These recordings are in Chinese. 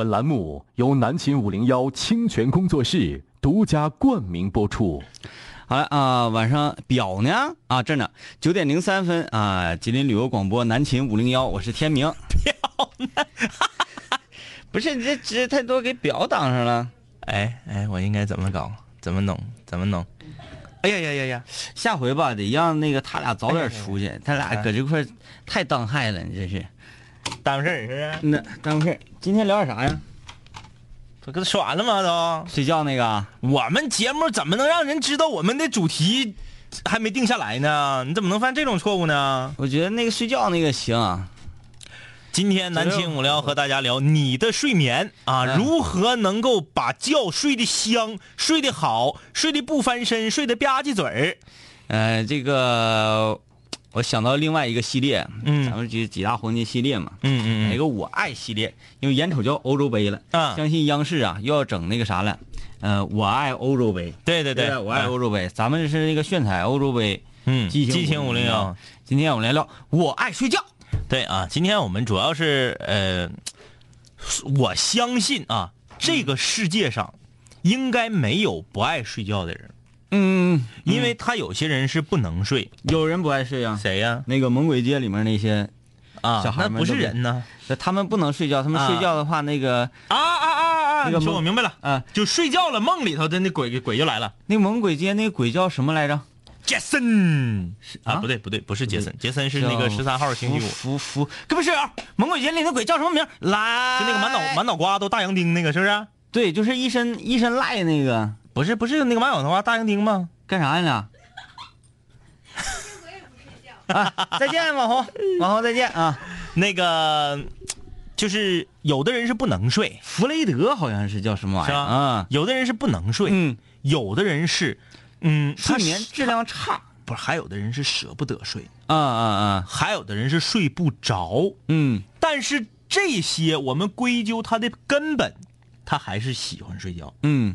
本栏目由南秦五零幺清泉工作室独家冠名播出。好了啊，晚上表呢啊，这呢，九点零三分啊，吉林旅游广播南秦五零幺，我是天明。表呢？不是你这值太多，给表挡上了。哎哎，我应该怎么搞？怎么弄？怎么弄？哎呀呀呀呀！下回吧，得让那个他俩早点出去，他俩搁这块太当害了，你这是耽误事儿是不是？那耽误事儿。今天聊点啥呀？不跟他说完了吗？都睡觉那个。我们节目怎么能让人知道我们的主题还没定下来呢？你怎么能犯这种错误呢？我觉得那个睡觉那个行。今天南青我要和大家聊你的睡眠啊，如何能够把觉睡得香、睡得好、睡得不翻身、睡得吧唧嘴儿。呃，这个我想到另外一个系列，嗯，咱们几几大黄金系列嘛，嗯嗯嗯，一个我爱系列，因为眼瞅就欧洲杯了，啊，相信央视啊又要整那个啥了，呃，我爱欧洲杯，对对对，我爱欧洲杯，咱们是那个炫彩欧洲杯，嗯，激激情五零幺，今天我们来聊我爱睡觉。对啊，今天我们主要是呃，我相信啊，这个世界上应该没有不爱睡觉的人。嗯，因为他有些人是不能睡，有人不爱睡啊？谁呀？那个《猛鬼街》里面那些啊，小孩那不是人呢。他们不能睡觉，他们睡觉的话，那个啊啊啊啊！那个说我明白了啊，就睡觉了，梦里头的那鬼鬼就来了。那《猛鬼街》那个鬼叫什么来着？杰森啊，不对不对，不是杰森，杰森是那个十三号星期五。福福，可不是啊！猛鬼街里那鬼叫什么名？来，就那个满脑满脑瓜都大洋钉那个，是不是？对，就是一身一身赖那个，不是不是那个网友的话大洋钉吗？干啥呀你？啊！再见，网红，网红再见啊！那个就是有的人是不能睡，弗雷德好像是叫什么玩意儿啊？有的人是不能睡，嗯，有的人是。嗯，睡眠质量差，不是还有的人是舍不得睡，啊啊啊，还有的人是睡不着，嗯，但是这些我们归咎他的根本，他还是喜欢睡觉，嗯，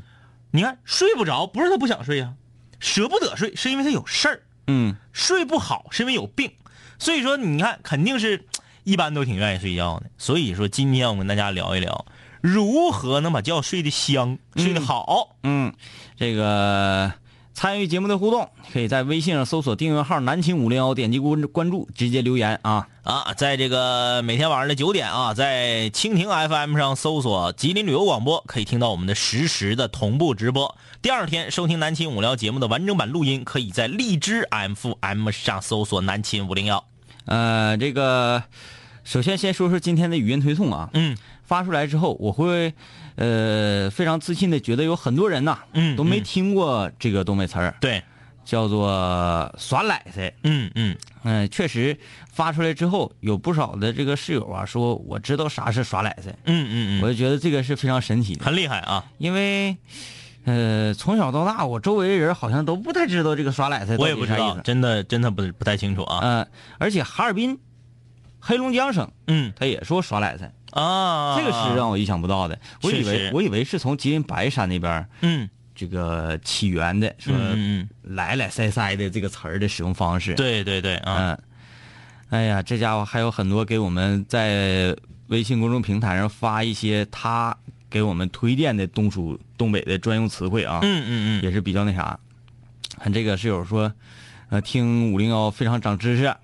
你看睡不着不是他不想睡啊，舍不得睡是因为他有事儿，嗯，睡不好是因为有病，所以说你看肯定是一般都挺愿意睡觉的，所以说今天我跟大家聊一聊如何能把觉睡得香，睡得好，嗯，这个。参与节目的互动，可以在微信上搜索订阅号“南秦五零幺”，点击关关注，直接留言啊啊！在这个每天晚上的九点啊，在蜻蜓 FM 上搜索“吉林旅游广播”，可以听到我们的实时的同步直播。第二天收听南秦五聊节目的完整版录音，可以在荔枝 FM 上搜索“南秦五零幺”。呃，这个首先先说说今天的语音推送啊，嗯，发出来之后，我会。呃，非常自信的觉得有很多人呐，嗯，都没听过这个东北词儿，对，叫做耍赖噻，嗯嗯。嗯，确实发出来之后，有不少的这个室友啊说我知道啥是耍赖噻，嗯嗯嗯，我就觉得这个是非常神奇的，很厉害啊，因为呃从小到大，我周围的人好像都不太知道这个耍赖噻，我也不知道，真的真的不不太清楚啊，嗯，而且哈尔滨、黑龙江省，嗯，他也说耍赖噻。啊，这个是让我意想不到的。我以为我以为是从吉林白山那边，嗯，这个起源的，说来来塞塞的这个词儿的使用方式。对对对，嗯，哎呀，这家伙还有很多给我们在微信公众平台上发一些他给我们推荐的东属东北的专用词汇啊，嗯嗯嗯，也是比较那啥。看这个室友说，呃，听五零幺非常长知识。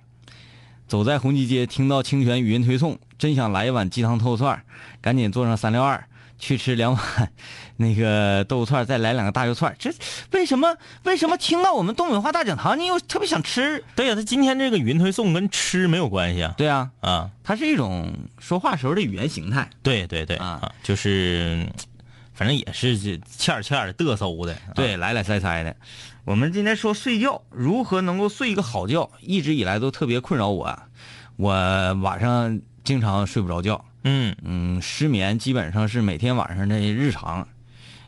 走在红旗街，听到清泉语音推送，真想来一碗鸡汤豆腐串赶紧坐上三六二去吃两碗 那个豆腐串再来两个大肉串这为什么？为什么听到我们东北话大讲堂，你又特别想吃？对呀，他今天这个语音推送跟吃没有关系啊。对啊，啊，它是一种说话时候的语言形态。对对对啊，就是反正也是欠欠的嘚瑟的，对，来来塞塞的。我们今天说睡觉，如何能够睡一个好觉，一直以来都特别困扰我。我晚上经常睡不着觉，嗯嗯，失眠基本上是每天晚上的日常。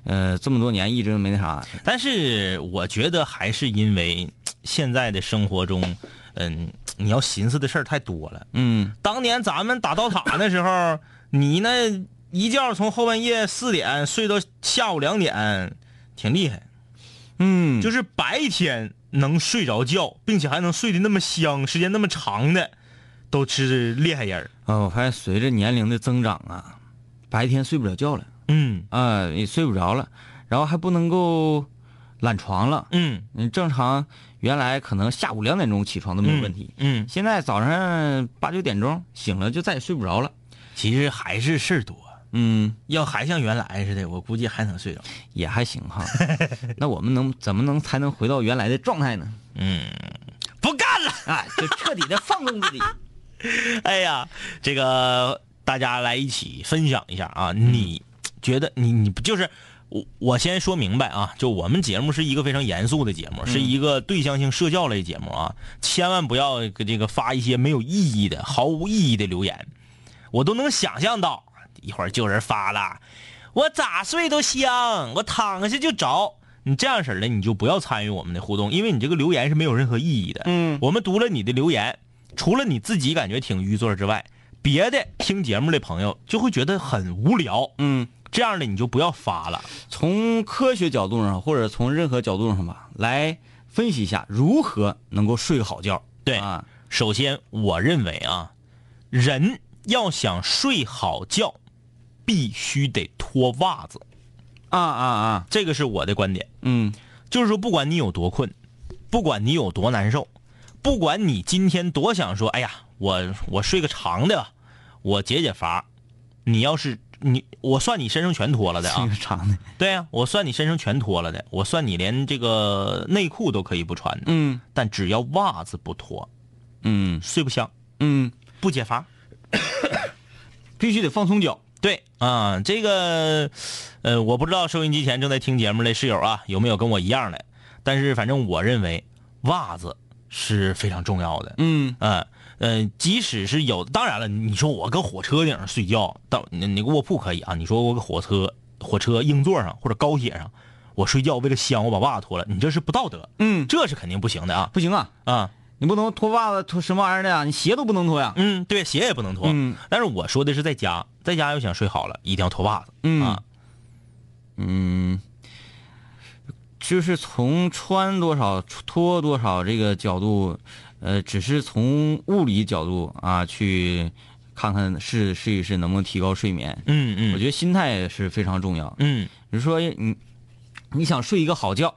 呃，这么多年一直没那啥。但是我觉得还是因为现在的生活中，嗯，你要寻思的事儿太多了。嗯，当年咱们打刀塔的时候，你那一觉从后半夜四点睡到下午两点，挺厉害。嗯，就是白天能睡着觉，并且还能睡得那么香，时间那么长的，都是厉害人啊，我发现随着年龄的增长啊，白天睡不了觉了嗯啊、也睡不着了，然后还不能够懒床了。嗯，你正常原来可能下午两点钟起床都没有问题，嗯，现在早上八九点钟醒了就再也睡不着了。其实还是事儿多。嗯，要还像原来似的，我估计还能睡着。也还行哈。那我们能怎么能才能回到原来的状态呢？嗯，不干了。哎，就彻底的放纵自己。哎呀，这个大家来一起分享一下啊！你觉得你你不就是我？我先说明白啊，就我们节目是一个非常严肃的节目，是一个对象性社交类节目啊，千万不要这个发一些没有意义的、毫无意义的留言。我都能想象到，一会儿就有人发了，我咋睡都香，我躺下就着。你这样式儿的，你就不要参与我们的互动，因为你这个留言是没有任何意义的。嗯我们读了你的留言，除了你自己感觉挺愚作之外，别的听节目的朋友就会觉得很无聊。嗯，这样的你就不要发了。从科学角度上，或者从任何角度上吧，来分析一下如何能够睡个好觉。对啊，首先，我认为啊，人要想睡好觉，必须得脱袜子，啊啊啊，这个是我的观点。嗯就是说，不管你有多困，不管你有多难受，不管你今天多想说，哎呀，我我睡个长的吧，我解解乏。你要是你，我算你身上全脱了的这啊个。长的，对呀、我算你身上全脱了的，我算你连这个内裤都可以不穿的，嗯但只要袜子不脱，嗯睡不香，嗯，不解乏。必须得放松脚。对啊，这个，呃，我不知道收音机前正在听节目的室友啊，有没有跟我一样的？但是反正我认为袜子是非常重要的。嗯嗯呃，即使是有，当然了，你说我搁火车顶上睡觉，到那那个卧铺可以啊。你说我搁火车火车硬座上或者高铁上，我睡觉为了香，我把袜子脱了，你这是不道德，嗯，这是肯定不行的啊不行啊，啊！你不能脱袜子脱什么玩意儿的呀？你鞋都不能脱呀。嗯，对，鞋也不能脱。嗯但是我说的是在家，在家要想睡好了，一定要脱袜子。嗯啊，嗯，就是从穿多少、脱多少这个角度，呃，只是从物理角度啊去看看试试一试能不能提高睡眠。嗯嗯，我觉得心态是非常重要。嗯比如说你你想睡一个好觉，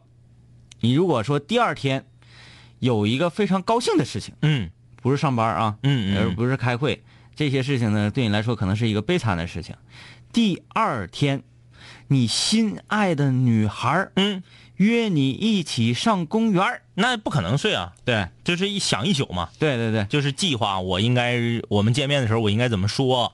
你如果说第二天有一个非常高兴的事情，嗯不是上班啊，嗯嗯而不是开会，这些事情呢，对你来说可能是一个悲惨的事情。第二天，你心爱的女孩儿嗯，约你一起上公园儿那不可能睡啊，对就是一想一宿嘛，对对对，就是计划我应该我们见面的时候我应该怎么说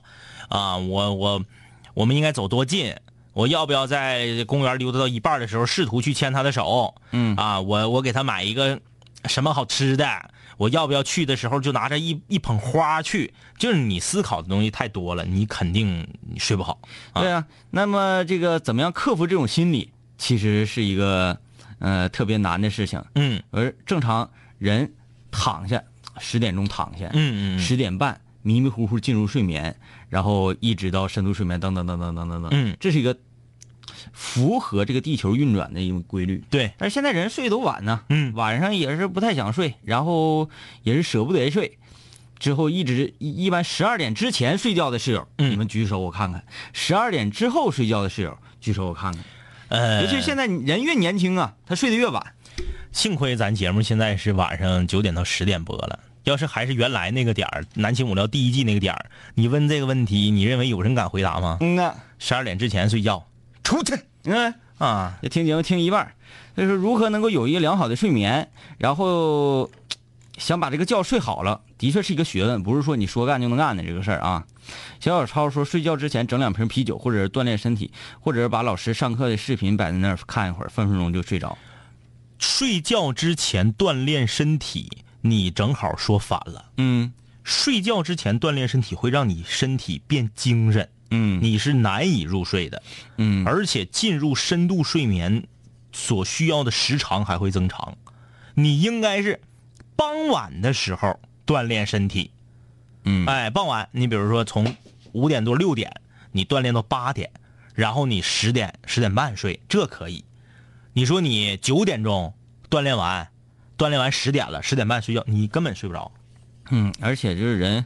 啊？我我我们应该走多近？我要不要在公园溜达到一半的时候试图去牵他的手？嗯啊，我我给他买一个什么好吃的？我要不要去的时候就拿着一一捧花去？就是你思考的东西太多了，你肯定你睡不好。啊对啊。那么这个怎么样克服这种心理，其实是一个呃特别难的事情。嗯。而正常人躺下十点钟躺下，嗯嗯嗯。十点半迷迷糊糊进入睡眠，然后一直到深度睡眠，等等等等等等等，嗯。这是一个符合这个地球运转的一个规律。对，但是现在人睡都晚呢，嗯。晚上也是不太想睡，然后也是舍不得睡，之后一直一一般十二点之前睡觉的室友，嗯。你们举手我看看；十二点之后睡觉的室友，举手我看看。呃，尤其现在人越年轻啊，他睡得越晚。幸亏咱节目现在是晚上九点到十点播了。要是还是原来那个点儿，南青五聊第一季那个点儿，你问这个问题，你认为有人敢回答吗？嗯呐，十二点之前睡觉，出去嗯。啊！就听节目听一半儿，就是如何能够有一个良好的睡眠，然后想把这个觉睡好了，的确是一个学问，不是说你说干就能干的这个事儿啊。小小超说，睡觉之前整两瓶啤酒，或者是锻炼身体，或者是把老师上课的视频摆在那儿看一会儿，分分钟就睡着。睡觉之前锻炼身体，你正好说反了。嗯睡觉之前锻炼身体会让你身体变精神，嗯你是难以入睡的，嗯而且进入深度睡眠所需要的时长还会增长。你应该是傍晚的时候锻炼身体，嗯哎，傍晚你比如说从五点多六点，你锻炼到八点，然后你十点十点半睡，这可以。你说你九点钟锻炼完，锻炼完十点了，十点半睡觉，你根本睡不着。嗯，而且就是人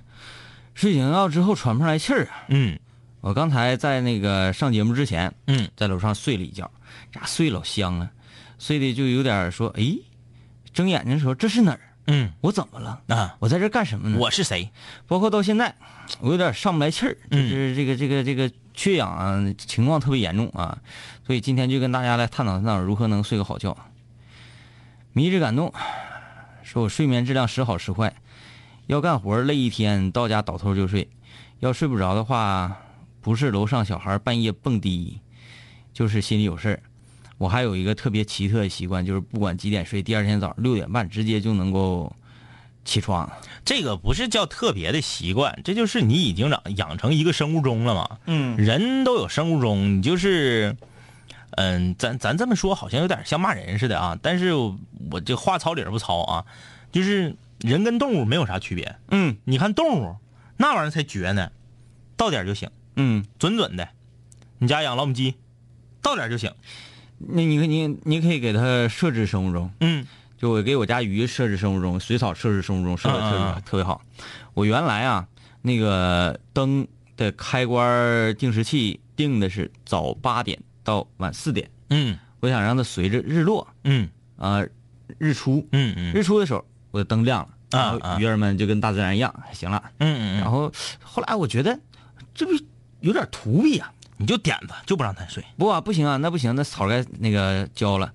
睡醒觉之后喘不上来气儿啊。嗯我刚才在那个上节目之前，嗯在楼上睡了一觉，咋睡老香了，睡的就有点说，哎，睁眼睛的时候这是哪儿？嗯我怎么了？啊，我在这干什么呢？我是谁？包括到现在，我有点上不来气儿，就是这个这个这个缺氧啊情况特别严重啊，所以今天就跟大家来探讨探讨如何能睡个好觉。迷之感动，说我睡眠质量时好时坏，要干活累一天，到家倒头就睡，要睡不着的话，不是楼上小孩半夜蹦迪，就是心里有事儿。我还有一个特别奇特的习惯，就是不管几点睡，第二天早上六点半直接就能够起床。这个不是叫特别的习惯，这就是你已经养养成一个生物钟了嘛。嗯人都有生物钟，你就是，嗯，咱咱这么说好像有点像骂人似的啊。但是我我这话糙理儿不糙啊，就是人跟动物没有啥区别。嗯你看动物那玩意儿才绝呢，到点就行，嗯。准准的。你家养老母鸡，到点就行。那你可你你可以给它设置生物钟，嗯。就我给我家鱼设置生物钟，水草设置生物钟，设置特别、特别好。我原来啊，那个灯的开关定时器定的是早八点到晚四点，嗯。我想让它随着日落嗯。啊、日出，嗯嗯。日出的时候我的灯亮了，啊然后啊。鱼儿们就跟大自然一样，行了。嗯嗯，然后后来我觉得这不有点图弊啊，你就点子就不让他睡。不啊，不行啊，那不行，那草该那个浇了。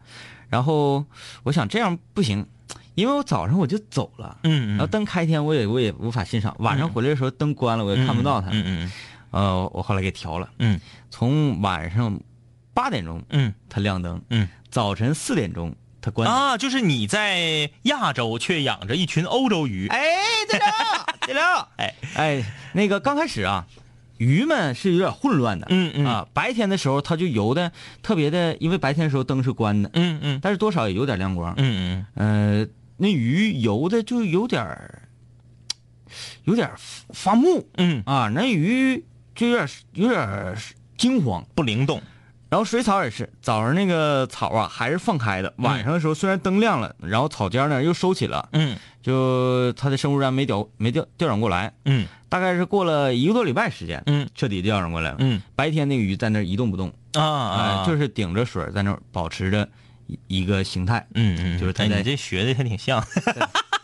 然后我想这样不行，因为我早上我就走了，嗯然后灯开天我也我也无法欣赏，晚上回来的时候灯关了我也看不到他。嗯嗯呃，我后来给调了，嗯从晚上八点钟嗯它亮灯，嗯早晨四点钟他关灯。啊，就是你在亚洲却养着一群欧洲鱼。哎，对了，对了，哎哎，那个刚开始啊，鱼们是有点混乱的，嗯嗯。啊，白天的时候它就游的特别的，因为白天的时候灯是关的，嗯嗯。但是多少也有点亮光，嗯嗯。呃，那鱼游的就有点儿，有点儿发木。嗯，啊，那鱼就有点有点惊慌。不灵动。然后水草也是，早上那个草啊还是放开的，晚上的时候虽然灯亮了，然后草尖呢又收起了，嗯就他的生物站没调没调调转过来，嗯。大概是过了一个多礼拜时间，嗯。彻底调转过来了。嗯。白天那个鱼在那儿一动不动，啊啊、啊，就是顶着水在那儿保持着一一个形态，嗯嗯，哎就是他在你这学的还挺像。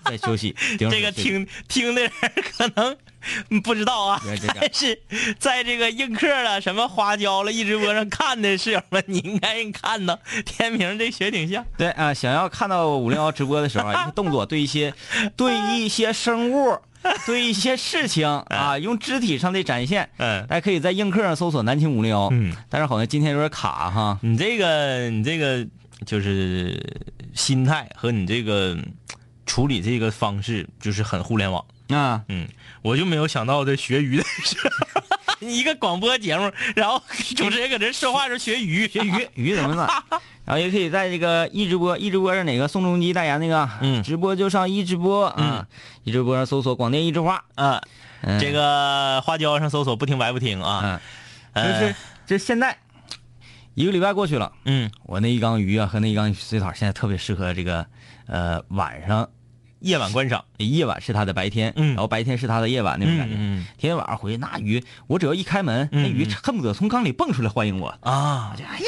在休息。这个听听的人可能 不知道啊 但是在这个映客了、什么花椒了、一直播上看的室友们，你应该看到 天明这学挺像。对啊、想要看到五零幺直播的时候啊，一些动作对一些对一些生物。对一些事情啊，用肢体上的展现，嗯大家可以在映客上搜索“南青五零幺”。嗯，但是好像今天有点卡哈。你这个你这个就是心态和你这个处理这个方式，就是很互联网。啊，嗯，我就没有想到这学鱼的事。你一个广播节目，然后主持人搁这说话的时候学鱼，学鱼 鱼怎么办？然后也可以在这个一直播，一直播是哪个？宋仲基代言那个，嗯直播就上一直播啊，一直播上搜索广电一枝花，啊。嗯这个花椒上搜索“不听白不听”啊。嗯，就是这现在一个礼拜过去了，嗯，我那一缸鱼啊和那一缸水草现在特别适合这个呃晚上夜晚观赏。夜晚是它的白天，嗯然后白天是它的夜晚那种感觉。嗯嗯天天晚上回去那鱼，我只要一开门，那鱼恨不得从缸里蹦出来欢迎我。啊，就哎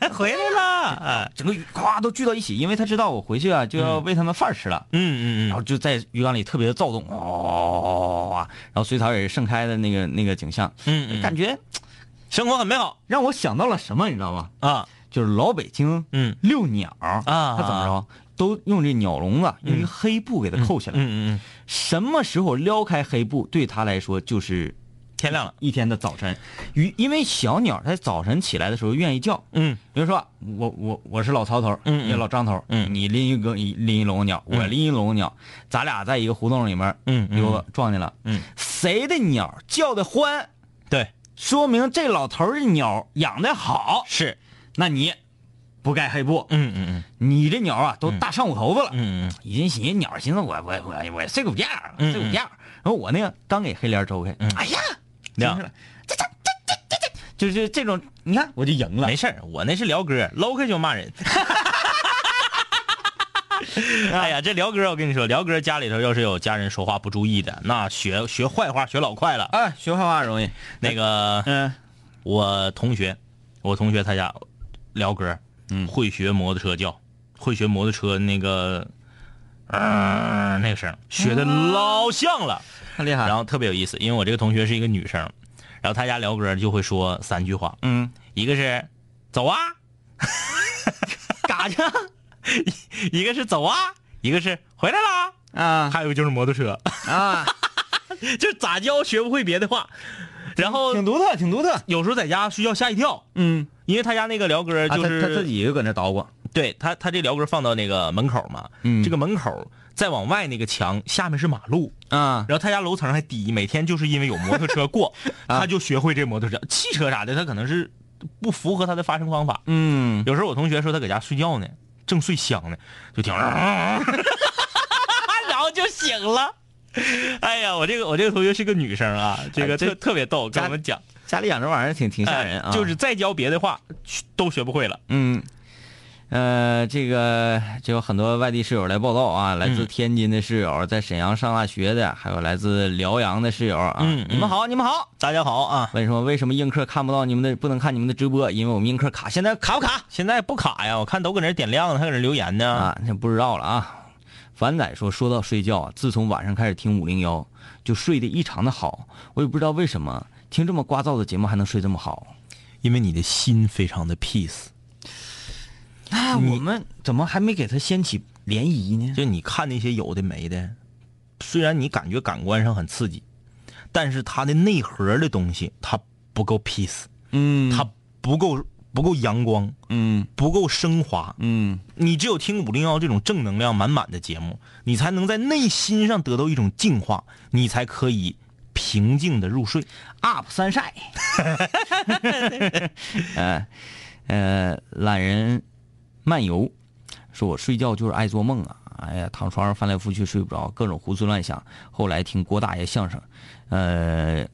呀，回来了。啊整个鱼咵都聚到一起，因为他知道我回去啊就要喂他们饭吃了，嗯嗯嗯然后就在鱼缸里特别的躁动，哇、然后水草也是盛开的那个那个景象，嗯嗯，感觉生活很美好让我想到了什么，你知道吗？啊。就是老北京嗯遛鸟啊他怎么着都用这鸟笼子用一个黑布给它扣起来，嗯嗯，什么时候撩开黑布对他来说就是天亮了。一天的早晨。与因为小鸟它早晨起来的时候愿意叫，嗯。比如说我我我是老曹头，嗯也老张头，嗯。你拎一个拎一笼鸟，我拎一笼鸟，咱俩在一个胡同里面，嗯嗯。溜达撞见了，嗯，谁的鸟叫的欢，对，说明这老头的鸟养的好，是。那你不盖黑布，嗯嗯嗯。你这鸟啊都大上午头子了，嗯嗯已经寻思鸟寻思我我我我睡狗觉儿，嗯睡狗觉，然后我那个刚给黑帘抽开，哎呀，亮了，这这这这这，就是这种，你看我就赢了。没，事儿，我那是聊歌，搂开就骂人。哎呀，这辽哥，我跟你说，辽哥家里头要是有家人说话不注意的，那学学坏话学老快了。哎，学坏话容易。那个，嗯。我同学，我同学他家辽哥，嗯。会学摩托车叫，会学摩托车那个，呃，那个声学的老像了。太厉害。然后特别有意思，因为我这个同学是一个女生，然后他家辽哥就会说三句话，嗯，一个是走啊，嘎去 一个是走啊，一个是回来啦，啊。还有就是摩托车，啊，就咋教学不会别的话。然后挺独特，挺独特。有时候在家睡觉吓一跳，嗯，因为他家那个辽哥啊就是、他他自己就搁那捣鼓。对他他这辽哥放到那个门口嘛，嗯这个门口再往外那个墙下面是马路，啊然后他家楼层还低，每天就是因为有摩托车过，啊他就学会这摩托车、汽车啥的，他可能是不符合他的发声方法。嗯，有时候我同学说他搁家睡觉呢，正睡香呢，就听，然后就醒了。哎呀，我这个我这个同学是个女生啊，这个特特别逗，跟家我们讲，家里养这玩意儿挺挺吓人啊。哎就是再教别的话都学不会了。嗯，呃，这个就有很多外地室友来报道啊，来自嗯天津的室友，在沈阳上大学的，还有来自辽阳的室友啊。嗯嗯你们好，你们好。大家好啊，为什么为什么映客看不到你们的，不能看你们的直播？因为我们映客卡，现在卡不卡？现在不卡呀，我看都搁那点亮了，还搁那留言呢。啊，那不知道了啊。凡仔说，说到睡觉啊，自从晚上开始听五零幺，就睡得异常的好。我也不知道为什么，听这么聒噪的节目还能睡这么好。因为你的心非常的 peace，那我们怎么还没给他掀起涟漪呢？就你看那些有的没的，虽然你感觉感官上很刺激，但是它的内核的东西它不够 peace，嗯它不够不够阳光，嗯不够升华。嗯你只有听五零幺这种正能量满满的节目，你才能在内心上得到一种净化，你才可以平静的入睡。，up 三晒。呃呃，懒人漫游说，我睡觉就是爱做梦啊！哎呀，躺床上翻来覆去睡不着，各种胡思乱想。后来听郭大爷相声，呃，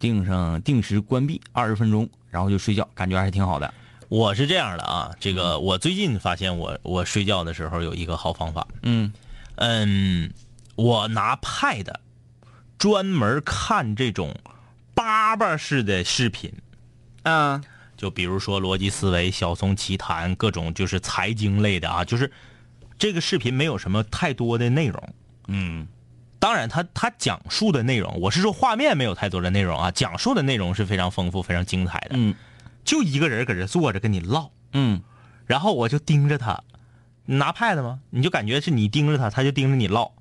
定上定时关闭二十分钟，然后就睡觉，感觉还是挺好的。我是这样的啊，这个我最近发现我我睡觉的时候有一个好方法，嗯嗯，我拿 Pad 专门看这种叭叭式的视频，啊。就比如说逻辑思维、小松奇谈各种就是财经类的啊，就是这个视频没有什么太多的内容。嗯。当然他，他讲述的内容，我是说画面没有太多的内容啊，讲述的内容是非常丰富、非常精彩的。嗯。就一个人搁这坐着跟你唠，嗯。然后我就盯着他，你拿 pad 吗？你就感觉是你盯着他，他就盯着你唠，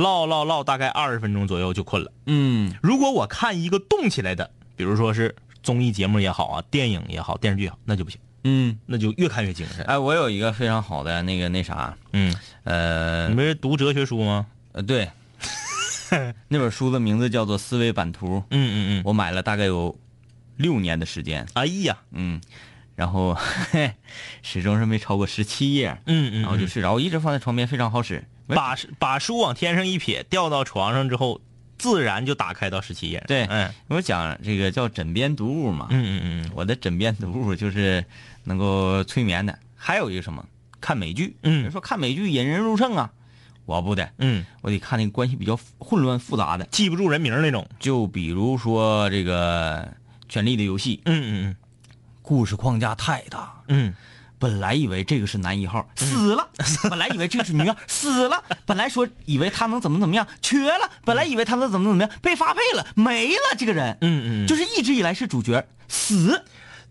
唠唠唠，大概二十分钟左右就困了。嗯如果我看一个动起来的，比如说是综艺节目也好啊，电影也好，电视剧也好，那就不行，嗯。那就越看越精神。哎，我有一个非常好的那个那啥，嗯，呃你不是读哲学书吗？呃，对，那本书的名字叫做《思维版图》，嗯嗯嗯。我买了大概有六年的时间，哎呀，嗯，然后 嘿始终是没超过十七页，嗯嗯，然后就睡着，我一直放在床边，非常好使。没把把书往天上一撇，掉到床上之后，自然就打开到十七页。对嗯我讲这个叫枕边读物嘛，嗯嗯嗯我的枕边读物就是能够催眠的。还有一个什么，看美剧，嗯人说看美剧引人入胜啊，我不得，嗯，我得看那个关系比较混乱复杂的，记不住人名那种。就比如说这个《权力的游戏》，嗯嗯嗯故事框架太大，嗯本来以为这个是男一号死了，本来以为这个是女二 死了，本来说以为他能怎么怎么样瘸了，本来以为他能怎么怎么样被发配了没了，这个人，嗯嗯，就是是一直以来是主角死。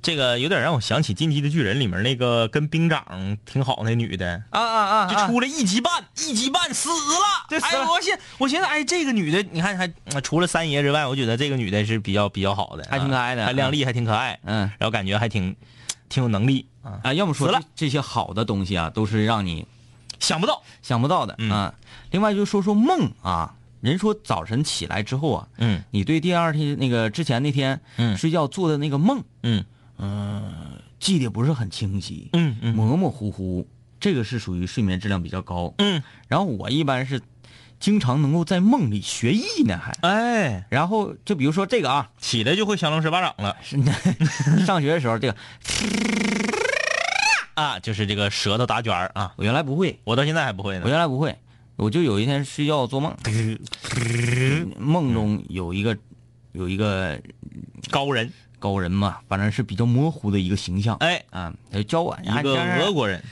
这个有点让我想起《进击的巨人》里面那个跟兵长挺好那女的。啊啊啊就出了一级半，一级半死了。哎，我现我寻思，哎，这个女的，你看还呃除了三爷之外，我觉得这个女的是比较比较好的，还挺可爱的啊还靓丽，还挺可爱，嗯。然后感觉还挺挺有能力啊。啊，要么说了这这些好的东西啊，都是让你想不到，想不到的嗯啊。另外就说说梦啊，人说早晨起来之后啊，嗯你对第二天那个之前那天嗯睡觉做的那个梦嗯记得不是很清晰，嗯嗯模模糊糊，这个是属于睡眠质量比较高。嗯，然后我一般是经常能够在梦里学艺呢，还。哎，然后就比如说这个啊，起来就会降龙十八掌了。是 上学的时候这个 啊，就是这个舌头打卷儿啊，我原来不会，我到现在还不会呢。我。原来不会，我就有一天睡觉做梦，梦中有一个有一个高人，高人嘛，反正是比较模糊的一个形象。哎，啊，他就教我一个俄，国人，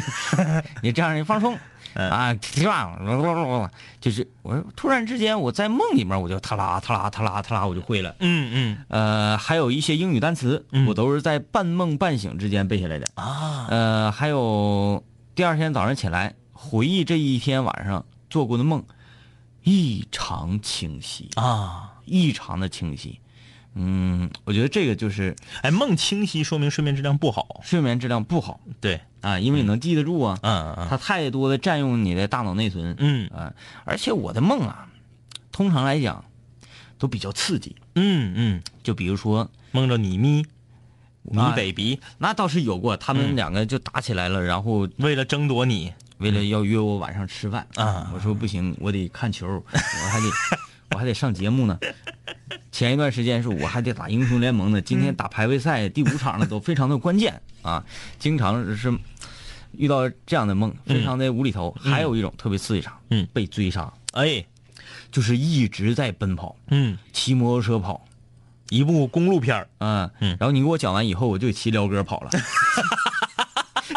你这样你放松。嗯啊，就是我突然之间我在梦里面我就他啦他啦他啦他啦我就会了。嗯嗯呃，还有一些英语单词，嗯我都是在半梦半醒之间背下来的。啊，呃，还有第二天早上起来回忆这一天晚上做过的梦，异常清晰，啊，异常的清晰。嗯，我觉得这个就是哎，梦清晰说明睡眠质量不好。睡眠质量不好。对，啊，因为你能记得住啊，嗯嗯它太多的占用你的大脑内存。嗯。啊，而且我的梦啊，通常来讲都比较刺激，嗯嗯，就比如说。梦着你咪，你啊 baby，那倒是有过，他们嗯两个就打起来了，然后为了争夺你，为了要约我晚上吃饭。啊。我说不行，我得看球，我还得我还得上节目呢。前一段时间是我还得打英雄联盟呢，今天打排位赛第五场呢，都非常的关键啊，经常是遇到这样的梦，非常的无厘头。还有一种特别刺激场，嗯。被追杀，哎，就是一直在奔跑，嗯，骑摩托车跑。一部公路片儿。嗯，嗯。然后你给我讲完以后，我就骑辽哥跑了，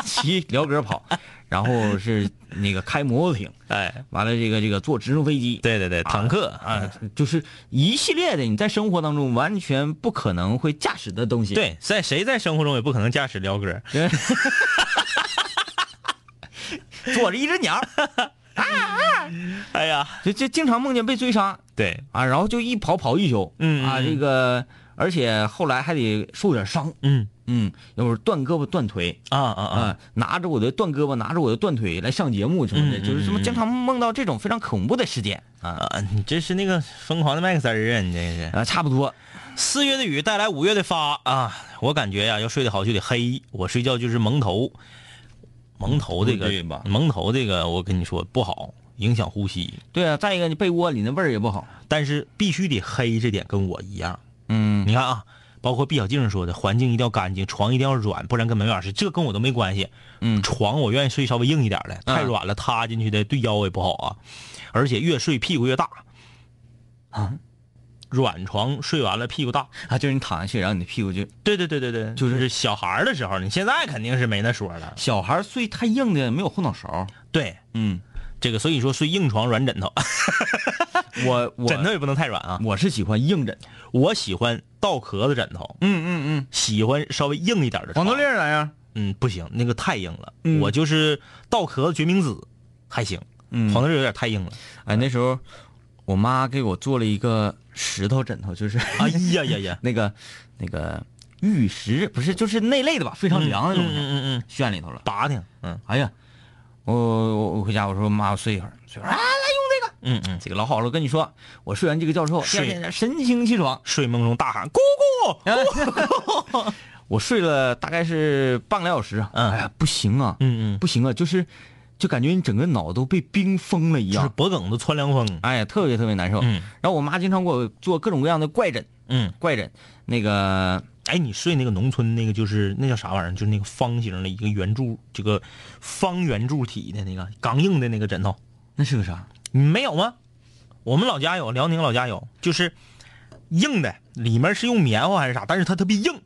骑辽哥跑，然后是那个开摩托艇，哎，完了这个这个坐直升飞机，对对对，坦克啊，就是一系列的你在生活当中完全不可能会驾驶的东西。，对，在谁在生活中也不可能驾驶辽哥，坐着一只鸟，哎呀，就就经常梦见被追杀对，啊，然后就一跑跑一宿，啊，嗯嗯这个而且后来还得受点伤，嗯嗯，要不是断胳膊断腿。啊啊啊，啊，拿着我的断胳膊，拿着我的断腿来上节目什么的，就是什么嗯经常梦到这种非常恐怖的事件啊啊，你这是那个疯狂的麦克斯儿啊，你这是。啊，差不多。四月的雨带来五月的发啊！我感觉呀、要睡得好就得黑，我睡觉就是蒙头，蒙头这个不对吧蒙头这个，我跟你说不好，影响呼吸。对啊，再一个你被窝里那味儿也不好。但是必须得黑，这点跟我一样。嗯，你看啊，包括毕小静说的，环境一定要干净，床一定要软，不然根本没法睡。这跟我都没关系。嗯床我愿意睡稍微硬一点的，嗯太软了塌进去的对腰也不好啊。而且越睡屁股越大。啊，软床睡完了屁股大。啊，就是你躺下去，然后你的屁股就对对对对对，就是小孩儿的时候，你现在肯定是没那说了。小孩睡太硬的没有后脑勺。对，嗯，这个所以说睡硬床软枕头，我我枕头也不能太软啊。我是喜欢硬枕。我喜欢稻壳子枕头，嗯嗯嗯，喜欢稍微硬一点的床。黄豆粒儿咋样？嗯，不行，那个太硬了。嗯我就是稻壳子决明子，还行。嗯黄豆粒有点太硬了。哎，那时候我妈给我做了一个石头枕头，就是哎呀呀呀，那个那个玉石，不是就是那类的吧，非常凉的东西，嗯嗯嗯，炫里头了。拔挺，嗯哎呀，我我我回家我说妈，我睡一会儿，睡一会儿啊，来用这个。嗯嗯，这个老好了，我跟你说，我睡完这个觉之后，第二天神清气爽。睡梦中大喊姑姑，我睡了大概是半个来小时啊，嗯哎呀，不行啊，嗯嗯，不行啊，就是就感觉你整个脑都被冰封了一样就是样，脖梗子穿凉风。哎呀，特别特别难受。嗯然后我妈经常给我做各种各样的怪诊，嗯，怪诊，那个哎，你睡那个农村那个就是那叫啥玩意儿？就是那个方形的一个圆柱，这个方圆柱体的那个刚硬的那个枕头，那是个啥？你没有吗？我们老家有，辽宁老家有，就是硬的，里面是用棉花还是啥，但是它特别硬，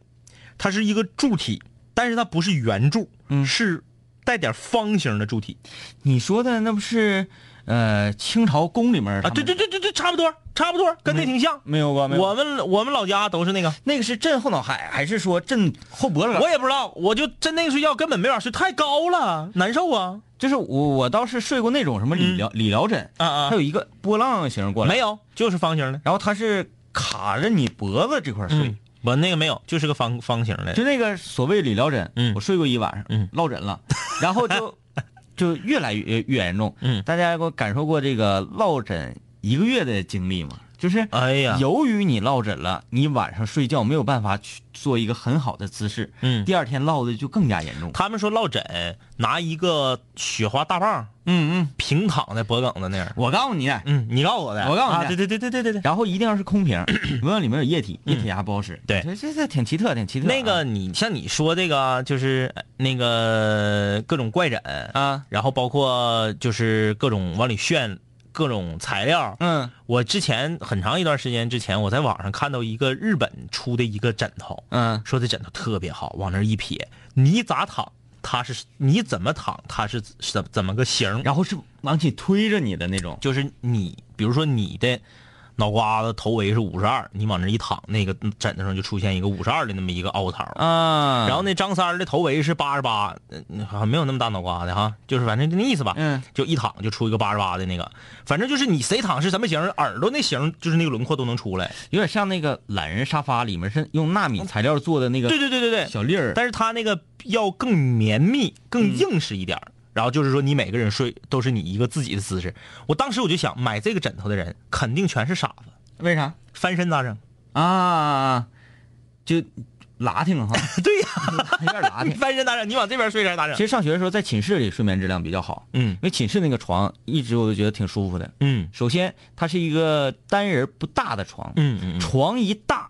它是一个柱体，但是它不是圆柱，嗯是带点方形的柱体你说的那不是呃清朝宫里面啊，对对，对对对，差不多，差不多，跟那挺像。没有过没有。我们我们老家都是那个，那个是震后脑海还是说震后脖子？我也不知道，我就真那个睡觉根本没法睡，太高了，难受啊就是我我倒是睡过那种什么理疗、理疗枕，啊啊它有一个波浪形过来，没有，就是方形的。然后它是卡着你脖子这块睡。嗯，我那个没有，就是个方方形的。就那个所谓理疗枕，嗯我睡过一晚上，嗯落枕了，然后就 就越来越越严重。嗯大家给我感受过这个落枕一个月的经历嘛？就是哎呀由于你落枕了，你晚上睡觉没有办法去做一个很好的姿势，嗯第二天落的就更加严重。他们说落枕拿一个雪花大棒嗯嗯，平躺在脖梗子那儿。我告诉你，嗯，你告诉我的，我告诉你啊对对对对对对对。然后一定要是空瓶，不要里面有液体，液体牙不好使。对这这这挺奇特，挺奇特啊。那个你像你说这个，就是呃那个各种怪枕，啊，然后包括就是各种往里炫各种材料。嗯我之前很长一段时间之前，我在网上看到一个日本出的一个枕头，嗯，说这枕头特别好，往那儿一撇，你咋躺，它是你怎么躺，它是怎怎么个型，然后是往起推着你的那种。就是你，比如说你的脑瓜子头围是五十二，你往那一躺，那个枕头上就出现一个五十二的那么一个凹槽。啊，然后那张三儿的头围是八十八，像没有那么大脑瓜的哈，就是反正就那意思吧。嗯，就一躺就出一个八十八的那个，反正就是你谁躺是什么型，耳朵那型就是那个轮廓都能出来。有点像那个懒人沙发，里面是用纳米材料做的那个对对对对对，小粒儿。但是它那个要更绵密、更硬实一点儿然后就是说，你每个人睡都是你一个自己的姿势。我当时我就想，买这个枕头的人肯定全是傻子，为啥翻身咋整？啊？就拉挺哈，对呀、有点拉你挺。翻身咋整？你往这边睡还是咋整？其实上学的时候在寝室里睡眠质量比较好，嗯因为寝室那个床一直我都觉得挺舒服的。嗯首先，它是一个单人不大的床，嗯嗯嗯，床一大，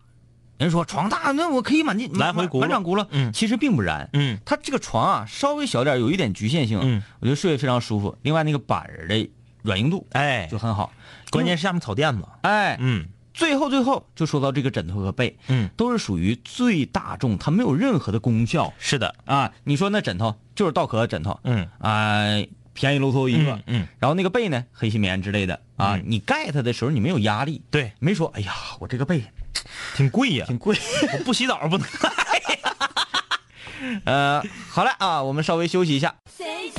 人说床大，那我可以满进来回轱辘满场轱辘。嗯其实并不然。嗯它这个床啊稍微小点，有一点局限性。嗯，我觉得睡得非常舒服。另外那个板儿的软硬度哎就，很好，关键是下面草垫子。哎，嗯最后最后就说到这个枕头和被，嗯，都是属于最大众，它没有任何的功效是的。啊。你说那枕头就是稻壳枕头，嗯啊、便宜喽嗖一个，嗯嗯然后那个被呢，黑心棉之类的啊，嗯你盖它的时候你没有压力，对，没说哎呀，我这个被 挺贵呀、挺贵。我不洗澡不能。呃，好了啊，我们稍微休息一下。听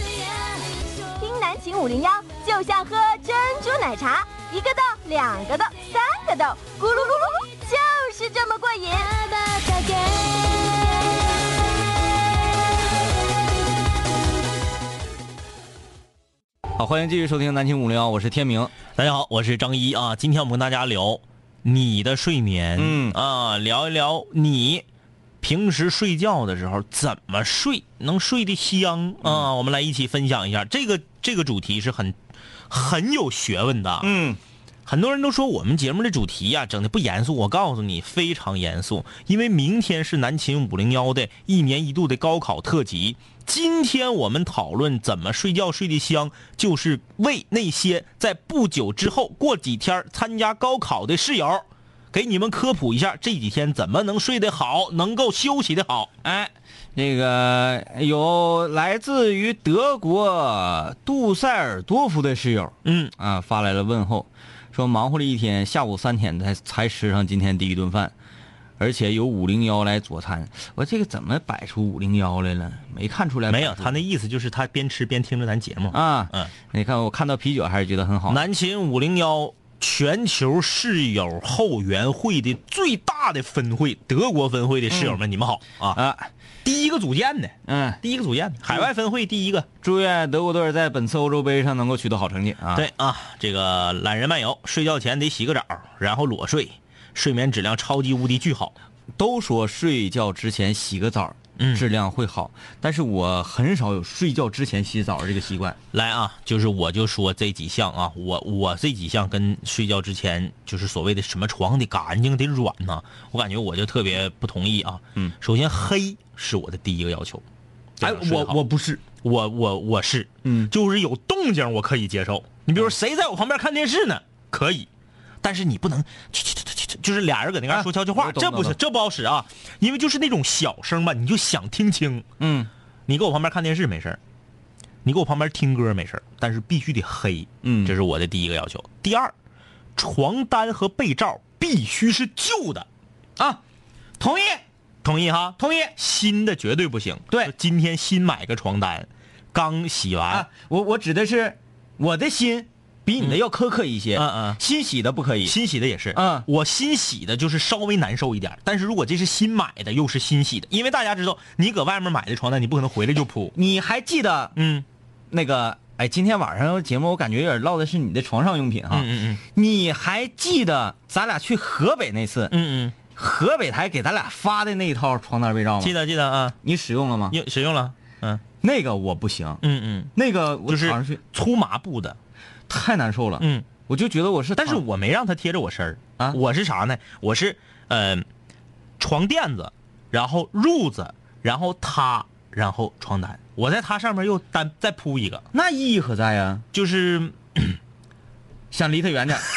南秦五零幺，就像喝珍珠奶茶，一个豆，两个豆，三个豆，咕噜噜噜，就是这么过瘾。好，欢迎继续收听南京五零幺，我是天明。大家好，我是张一啊。今天我们跟大家聊你的睡眠，嗯啊，聊一聊你平时睡觉的时候怎么睡能睡得香啊。我们来一起分享一下这个这个主题是很很有学问的。嗯，很多人都说我们节目的主题呀、整的不严肃，我告诉你非常严肃，因为明天是南秦五零幺的一年一度的高考特辑。今天我们讨论怎么睡觉睡得香，就是为那些在不久之后过几天参加高考的室友，给你们科普一下这几天怎么能睡得好，能够休息得好。哎，那个有来自于德国杜塞尔多夫的室友嗯，啊发来了问候，说忙活了一天，下午三点才才吃上今天第一顿饭，而且有五零幺来佐餐。我这个怎么摆出五零幺来了？没看出来。没有，他那意思就是他边吃边听着咱节目。啊，嗯，你看我看到啤酒还是觉得很好。南秦五零幺全球室友后援会的最大的分会，德国分会的室友们，你们好啊！啊，第一个组建的，嗯，第一个组建的，海外分会第一个。祝愿德国队在本次欧洲杯上能够取得好成绩啊！，对啊，这个懒人漫游，睡觉前得洗个澡，然后裸睡，睡眠质量超级无敌巨好。都说睡觉之前洗个澡，嗯质量会好，但是我很少有睡觉之前洗澡这个习惯。来啊，就是我就说这几项啊，我我这几项跟睡觉之前就是所谓的什么床得干净得软呐，我感觉我就特别不同意啊。嗯，首先黑是我的第一个要求。哎，我我不是，我我我是，嗯就是有动静我可以接受。你比如说谁在我旁边看电视呢，可以，但是你不能去去去，就是俩人搁那嘎啊说悄悄话，这不行，这不好使啊。因为就是那种小声吧，你就想听清。嗯你搁我旁边看电视没事儿你搁我旁边听歌没事儿但是必须得黑。嗯这是我的第一个要求。第二，床单和被罩必须是旧的，啊，同意同意哈？同意新的绝对不行。对今天新买个床单，刚洗完。啊！我我指的是我的心比你的要苛刻一些，嗯嗯。新洗的不可以。新洗的也是，嗯。我新洗的就是稍微难受一点，但是如果这是新买的，又是新洗的，因为大家知道，你搁外面买的床单，你不可能回来就铺，你还记得嗯，那个哎，今天晚上节目我感觉有点唠的是你的床上用品哈。嗯嗯你还记得咱俩去河北那次，嗯嗯。河北台给咱俩发的那一套床单被罩嗯，吗？记得记得啊，你使用了吗？用使用了，嗯。那个我不行，嗯嗯，那个我就是躺上去粗麻布的，太难受了。嗯，我就觉得我是，但是我没让他贴着我身儿啊我是啥呢？我是呃床垫子，然后褥子，然后他，然后床单，我在他上面又单再铺一个，那意义何在呀？就是 想离他远点儿。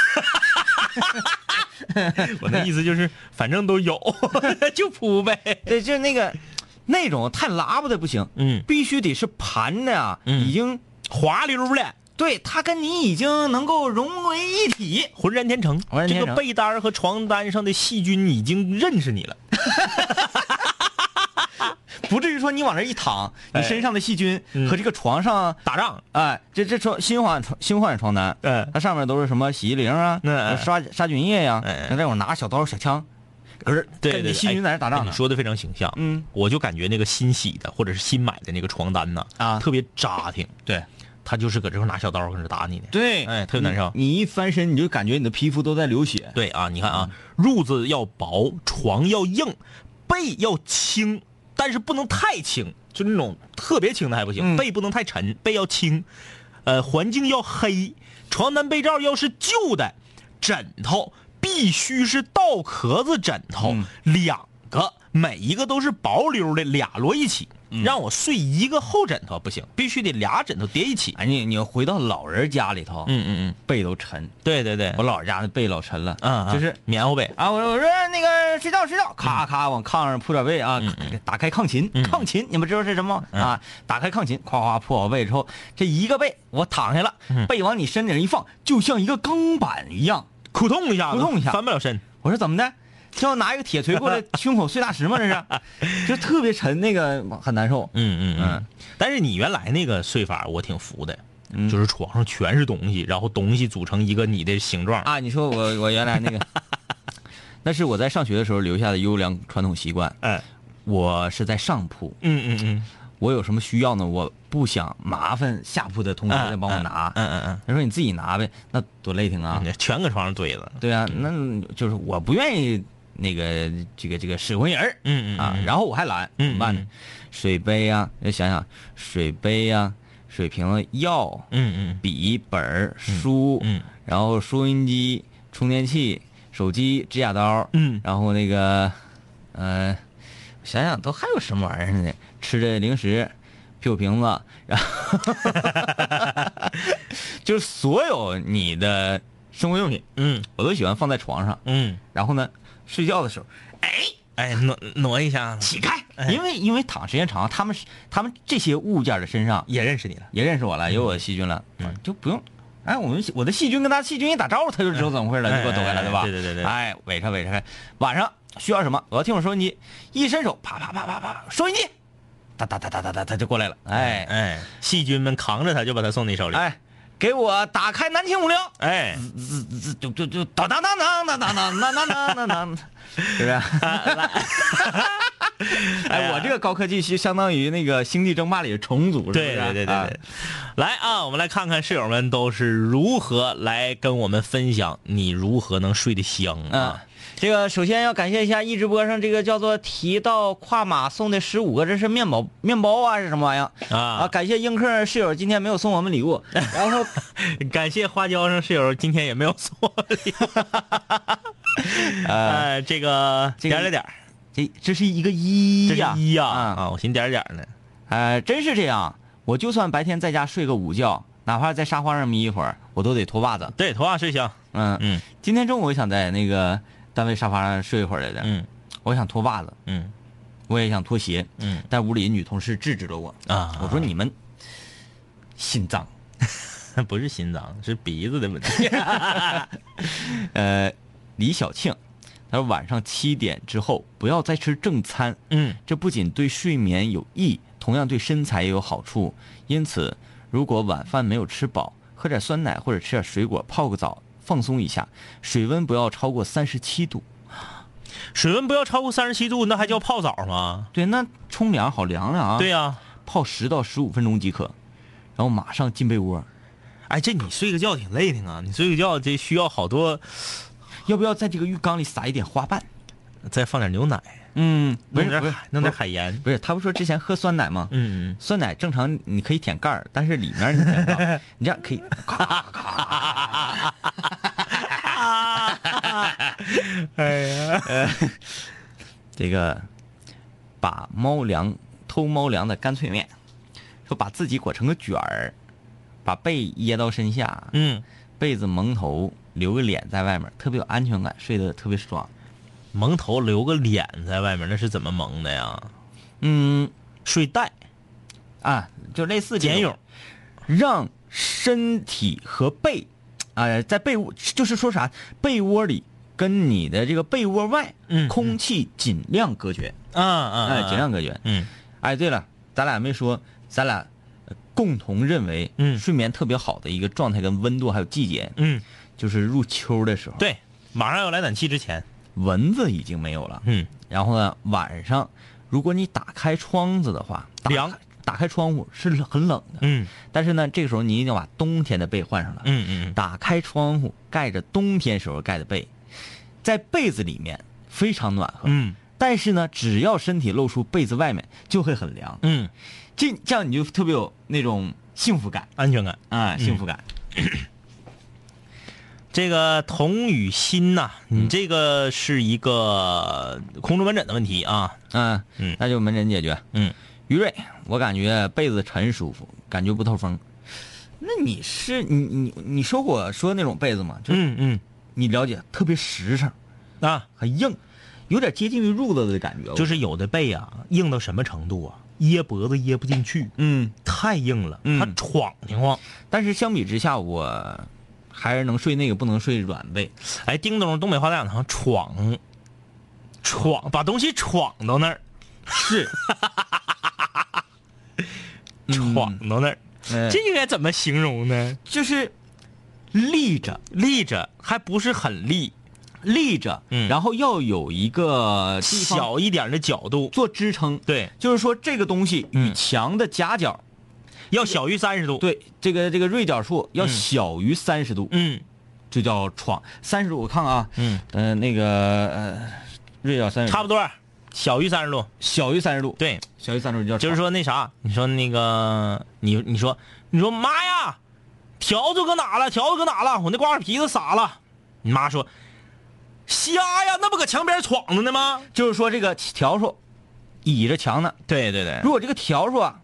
我的意思就是，反正都有，就铺呗。对，就是那个那种太拉巴的不行，嗯必须得是盘的呀，嗯已经滑溜的，对它跟你已经能够融为一体。浑然天成。天成。这个被单儿和床单上的细菌已经认识你了。不至于说你往那一躺，你哎身上的细菌嗯。和这个床上，打仗，哎，这这床新换床新换床单，嗯。它上面都是什么洗衣灵啊，杀杀菌液呀，嗯那这会儿拿小刀小枪，可是对对，细菌在那打仗你说的非常形象。嗯，我就感觉那个新洗的或者是新买的那个床单呢，啊。特别扎挺，对他就是搁这块拿小刀搁这打你呢。对，哎特别难受你你一翻身，你就感觉你的皮肤都在流血。对啊，你看啊，褥子要薄，床要硬，被要轻，但是不能太轻，就那种特别轻的还不行，嗯被不能太沉，被要轻，呃，环境要黑，床单被罩要是旧的，枕头必须是稻壳子枕头，嗯两个，每一个都是薄溜的，俩摞一起，嗯。让我睡一个厚枕头不行，必须得俩枕头叠一起。哎，你你回到老人家里头，嗯嗯嗯，被都沉。对对对，我姥姥家的被老沉了，就是棉花被，啊，我我说那个睡觉睡觉，咔咔往炕上铺点被啊，打开炕琴，嗯。炕琴你们知道是什么？啊，打开炕琴，夸夸铺好被之后，这一个被我躺下了，嗯。被往你身顶一放，就像一个钢板一样。扑通一下子，扑通一下。翻不了身。我说怎么的？这要拿一个铁锤过来胸口碎大石吗？这是，就特别沉，那个很难受。嗯嗯嗯。但是你原来那个睡法我挺服的，嗯就是床上全是东西，然后东西组成一个你的形状。啊，你说我我原来那个，那是我在上学的时候留下的优良传统习惯。哎，我是在上铺，嗯嗯嗯，我有什么需要呢？我不想麻烦下铺的同学再帮我拿。嗯嗯嗯他说你自己拿呗，那多累挺啊。嗯，全搁床上堆着。对啊，那就是我不愿意那个这个这个使唤人儿嗯嗯啊，然后我还懒，嗯怎么办呢？水杯呀、要想想水杯呀、水瓶子、药、嗯嗯。笔、本儿、书，嗯然后收音机、充电器、手机、指甲刀，嗯。然后那个，呃，想想都还有什么玩意儿呢？吃的零食、啤酒瓶子，然后 就是所有你的生活用品，嗯。我都喜欢放在床上。嗯，然后呢，睡觉的时候哎哎，挪挪一下，起开，哎因为因为躺时间长，他们他们这些物件的身上也认识你了。也认识我了，有我的细菌了，嗯就不用。哎，我们我的细菌跟他细菌一打招呼，他就知道怎么回事了，哎就给我躲开了，哎对吧？对对对对哎，围着围着开。晚上需要什么？我要听我收音机，一伸手，啪啪啪啪啪，收音机，哒哒哒哒哒哒，他就过来了。哎哎，细菌们扛着他就把他送你手里。哎，给我打开南秦五零，哎，滋滋就就就当当当当当当当当当当当，是不是？哎，我这个高科技是相当于那个《星际争霸》里的重组，是不是？对对对对来啊，我们来看看室友们都是如何来跟我们分享你如何能睡得香嗯啊。，这个首先要感谢一下一直播上这个叫做提到跨马送的十五个，这是面包面包啊是什么玩意儿啊？啊，感谢映客室友今天没有送我们礼物，然后感谢花椒上室友今天也没有送我礼物。呃，哎，这个这个点了点儿，这这是一个一呀是一呀啊，啊，我寻点儿点儿呢。呃，真是这样，我就算白天在家睡个午觉，哪怕在沙发上眯一会儿，我都得脱袜子。对，脱袜睡香。嗯嗯今天中午我想在那个单位沙发上睡一会儿来的，嗯。我想脱袜子，嗯。我也想脱鞋，嗯。但屋里女同事制止了我。啊，我说你们心脏。不是心脏，是鼻子的问题。呃，李小庆，他说晚上七点之后不要再吃正餐，嗯。这不仅对睡眠有益，同样对身材也有好处。因此，如果晚饭没有吃饱，喝点酸奶或者吃点水果，泡个澡放松一下，水温不要超过三十七度。水温不要超过三十七度，那还叫泡澡吗？对，那冲凉好凉凉啊。对，呀，泡十到十五分钟即可。然后马上进被窝。哎，这你睡个觉挺累的啊！你睡个觉这需要好多，要不要在这个浴缸里撒一点花瓣？再放点牛奶，嗯，不是不是海弄点海盐。不是，他不说之前喝酸奶吗？嗯，酸奶正常你可以舔盖儿，但是里面你舔不到，你这样可以。哎呀，这个把猫粮偷猫粮的干脆面，说把自己裹成个卷儿，把被掖到身下，嗯，被子蒙头，留个脸在外面，特别有安全感，睡得特别爽。蒙头留个脸在外面，那是怎么蒙的呀？嗯睡袋、啊，就类似这种。茧蛹，让身体和被，啊、在被窝就是说啥，被窝里跟你的这个被窝外，嗯空气尽量隔绝，啊啊，哎，尽量隔绝。嗯。哎，对了，咱俩没说，咱俩呃共同认为，嗯。睡眠特别好的一个状态跟温度还有季节，嗯，就是入秋的时候，，对，马上要来暖气之前，蚊子已经没有了。嗯，然后呢，晚上如果你打开窗子的话，打凉打开窗户是很冷的，嗯但是呢，这个时候你一定要把冬天的被换上来。嗯嗯打开窗户，盖着冬天时候盖的被，在被子里面非常暖和。嗯但是呢，只要身体露出被子外面，就会很凉。嗯，这这样你就特别有那种幸福感安全感。啊，嗯幸福感。这个童雨欣呐、你这个是一个空中门诊的问题啊。嗯嗯那就门诊解决。嗯，于瑞，我感觉被子沉舒服，感觉不透风。那你是你你你说我说那种被子吗？就是嗯你了解，特别实诚，嗯啊，很硬，有点接近于褥子的感觉。就是有的被啊，硬到什么程度啊？掖脖子掖不进去，嗯，太硬了，嗯它闯的慌。但是相比之下，我还是能睡那个，不能睡软被。哎，叮咚，东北话大讲堂闯，闯把东西闯到那儿，是，闯到那儿，呃这应该怎么形容呢？就是立着，立着，还不是很立，立着，嗯然后要有一个小一点的角度，做支撑。对，就是说这个东西与嗯墙的夹角，要小于三十度。，对这个这个锐角处要嗯小于三十度，嗯就叫闯。三十度，我看看啊，嗯，呃，那个呃，锐角三十，差不多，小于三十度。小于三十度，，对，小于三十度就叫就是说那啥，你说那个你你说你说妈呀，条子搁哪了？条子搁哪了？我那瓜子皮子洒了。你妈说瞎呀，那不搁墙边闯着呢吗？就是说这个笤帚倚着墙呢。对对对如果这个笤帚啊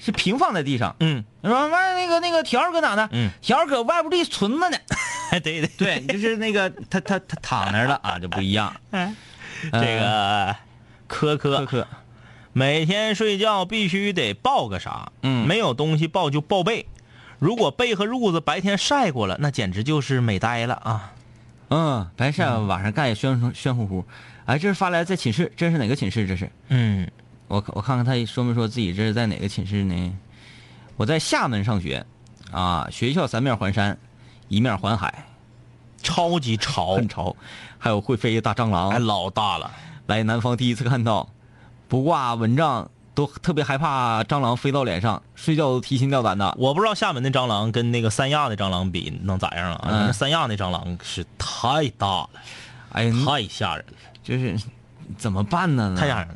是平放在地上，嗯，你说妈那个那个笤帚搁哪呢？嗯，笤帚搁外边地存着呢。对 对对，就是那个他他他躺那儿了啊，就不一样。这个科科科科，每天睡觉必须得抱个啥？嗯没有东西抱就抱被。如果被和褥子白天晒过了，那简直就是美呆了啊！嗯，白晒晚上盖也暄暄乎乎。哎，这是发来在寝室，这是哪个寝室？这是嗯我我看看他说没说自己这是在哪个寝室呢？我在厦门上学，啊，学校三面环山，一面环海，超级潮，很潮，还有会飞的大蟑螂。还老大了。来南方第一次看到，不挂蚊帐都特别害怕蟑螂飞到脸上，睡觉都提心吊胆的。我不知道厦门的蟑螂跟那个三亚的蟑螂比能咋样啊？嗯三亚那蟑螂是太大了，哎呀，太吓人了，就是怎么办呢？太吓人了。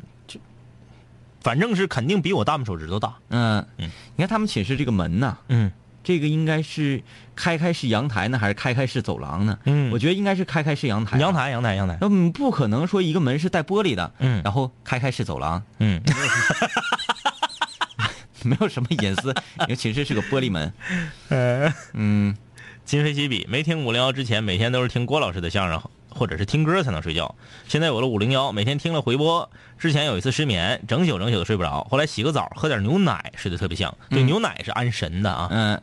就反正是肯定比我大拇手指头大。嗯嗯，你看他们寝室这个门呐，嗯这个应该是开开是阳台呢，还是开开是走廊呢？嗯我觉得应该是开开是阳台。阳。台阳台阳台。那不可能说一个门是带玻璃的，嗯然后开开是走廊，嗯，没有什么隐私，因为寝室是个玻璃门。嗯，今非昔比，没听五零幺之前，每天都是听郭老师的相声，或者是听歌才能睡觉。现在有了五零幺，每天听了回播。之前有一次失眠，整宿整宿的睡不着，后来洗个澡，喝点牛奶，睡得特别香。对，牛奶是安神的啊。嗯，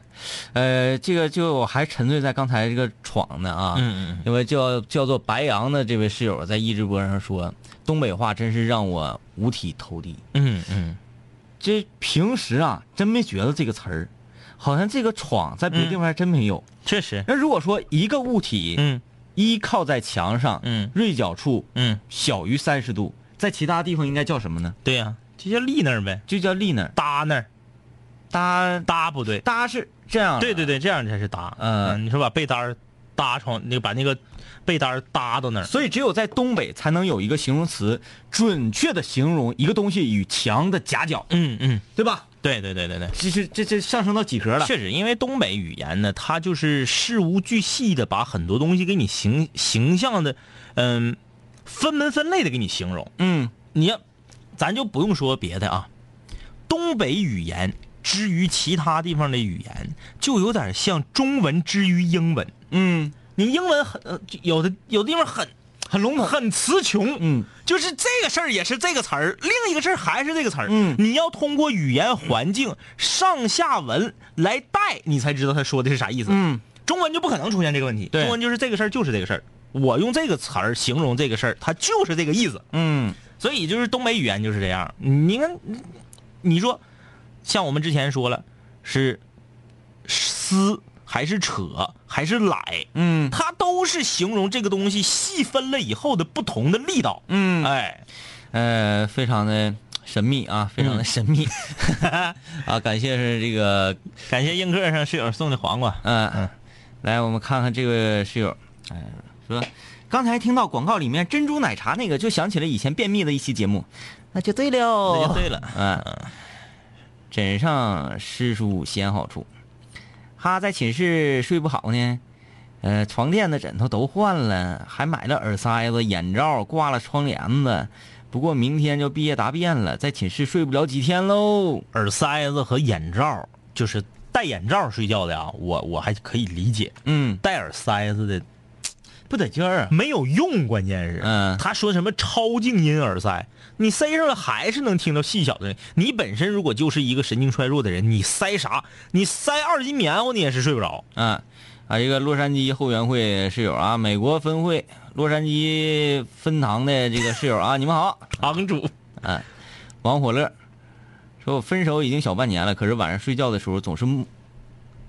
呃，这个就我还沉醉在刚才这个闯呢啊，嗯嗯因为叫叫做白羊的这位室友在一直播上说，东北话真是让我五体投地。嗯嗯这平时啊，真没觉得这个词儿，好像这个闯在别的地方还真没有。确实。那如果说一个物体嗯依靠在墙上，嗯锐角处嗯，小于三十度，在其他地方应该叫什么呢？对呀、就叫立那儿呗，就叫立那儿。搭那儿。搭搭不对，搭是这样，对对对，这样才是搭。嗯你说把被单儿搭床，那个把那个被单儿搭到那儿。所以只有在东北才能有一个形容词，准确的形容一个东西与墙的夹角，嗯嗯，对吧？对对对对对。这是这这上升到几何了？确实，因为东北语言呢，它就是事无巨细的把很多东西给你形形象的，嗯，分门分类的给你形容。嗯你要，咱就不用说别的啊，东北语言之于其他地方的语言，就有点像中文之于英文。嗯。你英文很呃有的有的地方很很笼统。很词穷，嗯，就是这个事儿也是这个词儿，另一个事儿还是这个词儿，嗯。你要通过语言环境上下文来带，你才知道他说的是啥意思，嗯，中文就不可能出现这个问题，对。中文就是这个事儿就是这个事儿，我用这个词儿形容这个事儿，它就是这个意思，嗯。所以就是东北语言就是这样，你看，你说，像我们之前说了，是撕还是扯还是来，嗯它都是形容这个东西细分了以后的不同的力道。嗯，哎，呃，非常的神秘啊，非常的神秘 啊！感谢是这个，感谢映客上室友送的黄瓜。嗯、嗯，来我们看看这位室友，哎，说刚才听到广告里面珍珠奶茶那个，就想起了以前便秘的一期节目，那就对了，那就对了嗯，枕上诗书先好处。他在寝室睡不好呢，呃，床垫子、枕头都换了，还买了耳塞子、眼罩，挂了窗帘子。不过明天就毕业答辩了，在寝室睡不了几天喽。耳塞子和眼罩，就是戴眼罩睡觉的啊，我我还可以理解。嗯，戴耳塞子的不得劲儿啊。没有用，关键是，嗯他说什么超静音耳塞，你塞上了还是能听到细小的。你本身如果就是一个神经衰弱的人，你塞啥？你塞二斤棉花你也是睡不着。嗯啊！一个洛杉矶后援会室友啊，美国分会洛杉矶分堂的这个室友啊，你们好。堂主，嗯，王火乐说：“我分手已经小半年了，可是晚上睡觉的时候总是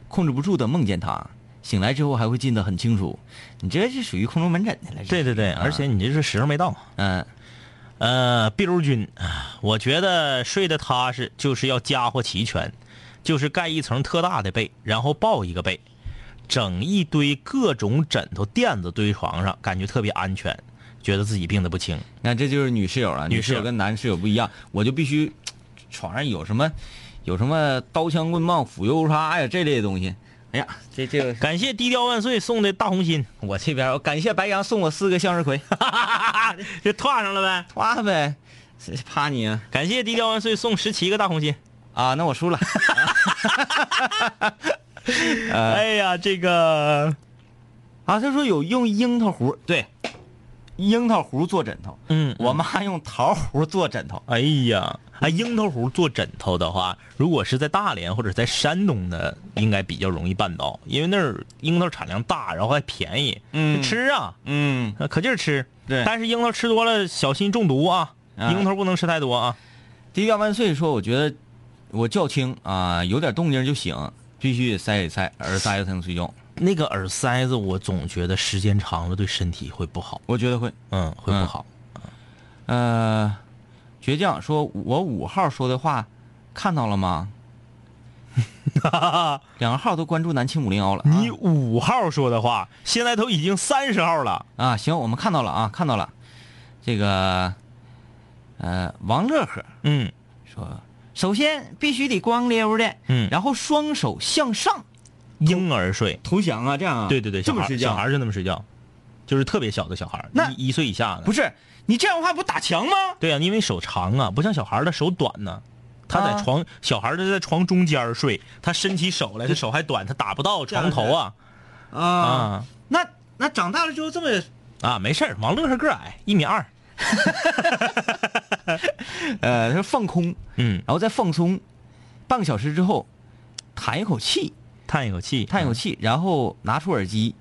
控制不住的梦见他，醒来之后还会记得很清楚。你这是属于空中门诊的了。对对对，啊而且你这是时候没到。嗯呃，碧如君，我觉得睡得踏实就是要家伙齐全，就是盖一层特大的被，然后抱一个被，整一堆各种枕头垫子堆床上，感觉特别安全，觉得自己病得不轻。你看这就是女室友了，女室友女室友跟男室友不一样，我就必须床上有什么有什么刀枪棍棒斧油叉呀这类的东西。哎呀，这这个感谢低调万岁送的大红心，我这边我感谢白羊送我四个向日葵，这挂上了呗。跨呗，谁怕你啊感谢低调万岁送十七个大红心。啊！那我输了。哎呀，这个，啊，他说有用樱桃核，对，樱桃核做枕头。嗯我妈用桃核做枕头。哎呀，哎，樱桃核做枕头的话，如果是在大连或者在山东的，应该比较容易办到，因为那儿樱桃产量大，然后还便宜，嗯吃啊，嗯，呃可劲儿吃。对但是樱桃吃多了小心中毒啊，啊樱桃不能吃太多啊。低调万岁说，我觉得我较轻啊，有点动静就醒，必须得塞一塞耳塞子才能睡觉。那个耳塞子，我总觉得时间长了对身体会不好，我觉得会。嗯，会不好。呃，倔强说，我五号说的话看到了吗？两个号都关注南青五零幺了。你五号说的话，现在都已经三十号了。啊，行，我们看到了啊，看到了。这个，呃，王乐呵嗯说，首先必须得光溜的，嗯然后双手向上婴儿睡，投降啊，这样啊，对对对，小孩这么睡觉，小孩就那么睡觉，就是特别小的小孩，那一一岁以下的。不是你这样的话不打墙吗？对呀、因为手长啊，不像小孩的手短呢。他在啊。床，小孩的在床中间睡，他伸起手来，他手还短，他打不到床头啊。啊，啊。那那长大了之后这么，啊！没事儿王乐是个矮，一米二，呃，他说放空，嗯，然后再放松，半个小时之后，叹一口气，叹一口气，叹一口气，然后拿出耳机，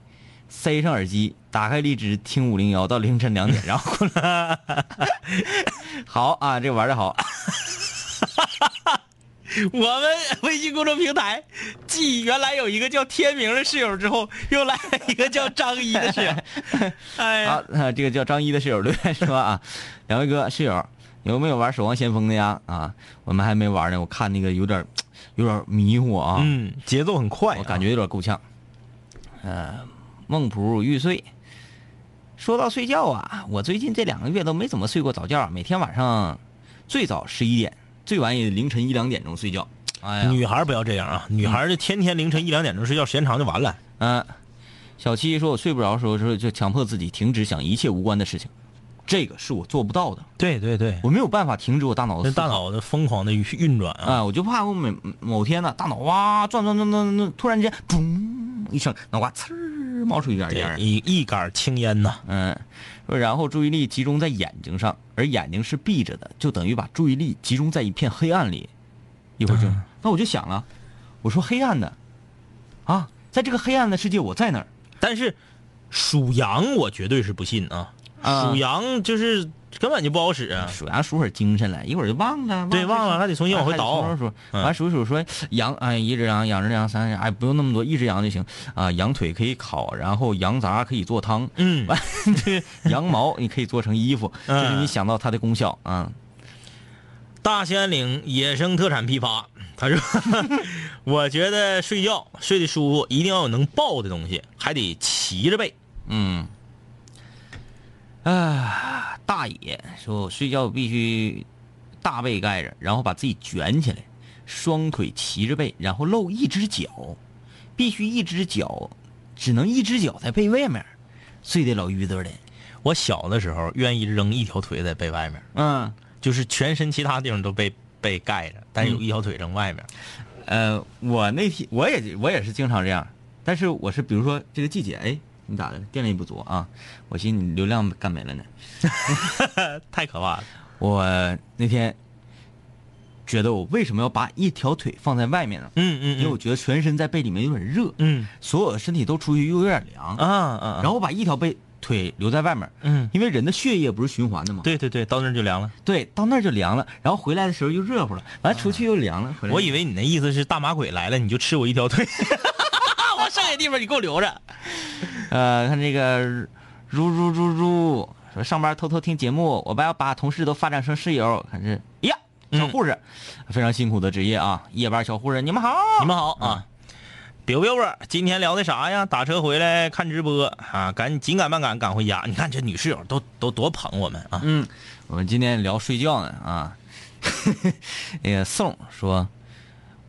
塞上耳机，打开荔枝听五零幺到凌晨两点，然后过来。好啊，这玩的好。我们微信公众平台，继原来有一个叫天明的室友之后，又来了一个叫张一的室友。哎呀，啊，呃这个叫张一的室友留言说啊，两位哥室友，有没有玩《守望先锋》的呀？啊，我们还没玩呢。我看那个有点有点迷糊啊，嗯，节奏很快啊，我感觉有点够呛。呃，梦仆欲睡。说到睡觉啊，我最近这两个月都没怎么睡过早觉，每天晚上最早十一点，最晚也凌晨一两点钟睡觉。哎呀，女孩不要这样啊！女孩就天天凌晨一两点钟睡觉，时间长就完了。嗯、小七说，我睡不着的时候，就就强迫自己停止想一切无关的事情，这个是我做不到的，对对对，我没有办法停止我大脑的大脑的疯狂的运转啊！啊，我就怕我每某天呢，大脑哇转转转转转，突然间嘣一声，脑瓜呲儿冒出一点烟儿，。一一杆青烟呐。嗯，说然后注意力集中在眼睛上，而眼睛是闭着的，就等于把注意力集中在一片黑暗里。一会儿就，那我就想了，我说黑暗的，啊，在这个黑暗的世界，我在哪儿？但是属羊，我绝对是不信啊！啊属羊就是根本就不好使啊！数羊数会儿精神来，一会儿就忘了。对忘了还得重新往回倒数，嗯完数一数说羊，哎，一只羊，两只羊，三只羊，哎，不用那么多，一只羊就行啊。羊腿可以烤，然后羊杂可以做汤，嗯，完 这羊毛你可以做成衣服，就是你嗯想到它的功效啊。大兴安岭野生特产批发，他说：“ 我觉得睡觉睡得舒服，一定要有能抱的东西，还得骑着背。嗯，啊，大爷说，我睡觉必须大被盖着，然后把自己卷起来，双腿齐着背，然后露一只脚，必须一只脚，只能一只脚在被外面，睡得老淤得的。我小的时候愿意扔一条腿在被外面，嗯，就是全身其他地方都被被盖着，但有一条腿扔外面。呃，我那天我也我也是经常这样，但是我是比如说这个季节，哎，你咋的？电力不足啊？我寻思你流量干没了呢。太可怕了。我那天觉得我为什么要把一条腿放在外面呢？嗯嗯因为我觉得全身在被里面有点热，嗯所有的身体都出去又有点凉，啊啊，然后我把一条被腿留在外面，嗯，因为人的血液不是循环的嘛？对对对，到那儿就凉了。对，到那儿就凉了，然后回来的时候又热乎了，完了出去又凉了，回来我以为你那意思是大马鬼来了，你就吃我一条腿，我剩下地方你给我留着。呃，看这个如如如如说上班偷偷听节目，我爸要把同事都发展成室友，看这呀，小护士，非常辛苦的职业啊，夜班小护士，你们好，你们好啊。表表表，今天聊的啥呀？打车回来看直播啊，赶紧赶慢赶赶回家。你看这女室友都都多捧我们啊！嗯，我们今天聊睡觉呢啊。那个宋说，